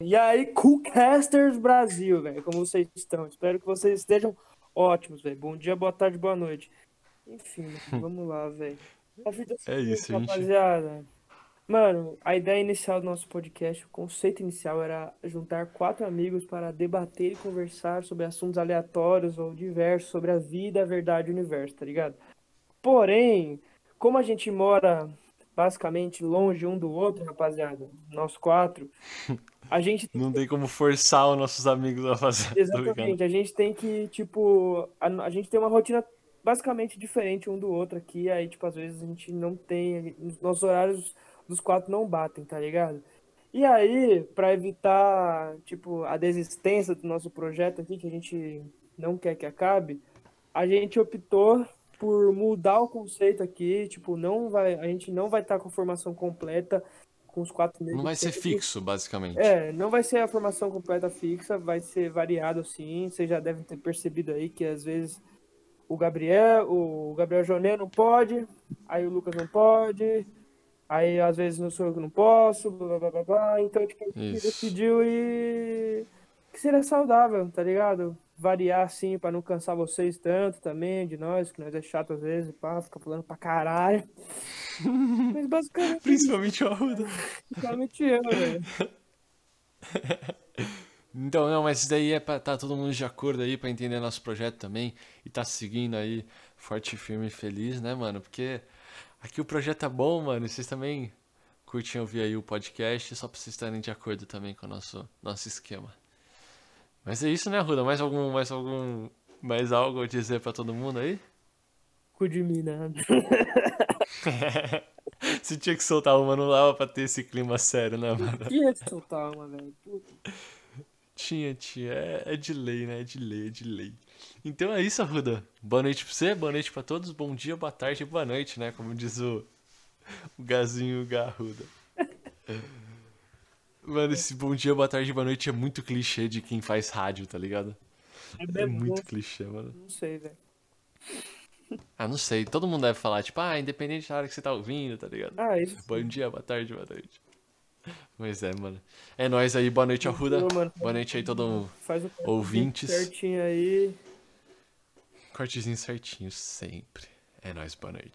E aí, Coolcasters Brasil, velho, como vocês estão? Espero que vocês estejam ótimos, velho. Bom dia, boa tarde, boa noite. Enfim, vamos lá, velho. É isso, gente. rapaziada. Mano, a ideia inicial do nosso podcast, o conceito inicial era juntar quatro amigos para debater e conversar sobre assuntos aleatórios ou diversos sobre a vida, a verdade e o universo, tá ligado? Porém, como a gente mora basicamente longe um do outro, rapaziada, nós quatro, a gente Não tem como forçar os nossos amigos a fazer. Brincando. Exatamente, a gente tem que, tipo, a, a gente tem uma rotina basicamente diferente um do outro aqui, aí, tipo, às vezes a gente não tem, os nossos horários dos quatro não batem, tá ligado? E aí, pra evitar, tipo, a desistência do nosso projeto aqui, que a gente não quer que acabe, a gente optou por mudar o conceito aqui, tipo, não vai, a gente não vai estar com a formação completa com os quatro meses. Não vai ser fixo, basicamente. É, não vai ser a formação completa fixa, vai ser variado assim. Vocês já devem ter percebido aí que às vezes o Gabriel, o Gabriel Joné não pode, aí o Lucas não pode, aí às vezes não sou eu que não posso, blá blá blá blá. Então, tipo, a gente decidiu e que seria saudável, tá ligado? Variar assim pra não cansar vocês tanto também de nós, que nós é chato às vezes, pá, fica falando pra caralho. Mas basicamente, Principalmente o Arruda. basicamente eu, velho. Então, não, mas isso daí é pra tá todo mundo de acordo aí, pra entender nosso projeto também. E tá seguindo aí, forte, firme e feliz, né, mano? Porque aqui o projeto é bom, mano. E vocês também curtem ouvir aí o podcast, só pra vocês estarem de acordo também com o nosso, nosso esquema. Mas é isso, né, Ruda? Mais algum, mais algum, mais algo a dizer pra todo mundo aí? Cu de mim, nada. Você tinha que soltar uma, não dava pra ter esse clima sério, né, mano? Tinha que soltar uma, velho. Tinha, tinha. É, é de lei, né? É de lei, é de lei. Então é isso, Arruda. Boa noite pra você, boa noite pra todos. Bom dia, boa tarde boa noite, né? Como diz o, o Gazinho Garruda. Mano, esse bom dia, boa tarde boa noite é muito clichê de quem faz rádio, tá ligado? É É muito clichê, mano. Não sei, velho. Ah, não sei. Todo mundo deve falar, tipo, ah, independente da hora que você tá ouvindo, tá ligado? Ah, isso. Bom dia, boa tarde, boa noite. Mas é, mano. É nóis aí, boa noite, Arruda. Boa, noite aí, todo mundo. Faz o Ouvintes. certinho aí. Cortezinho certinho sempre. É nóis, boa noite.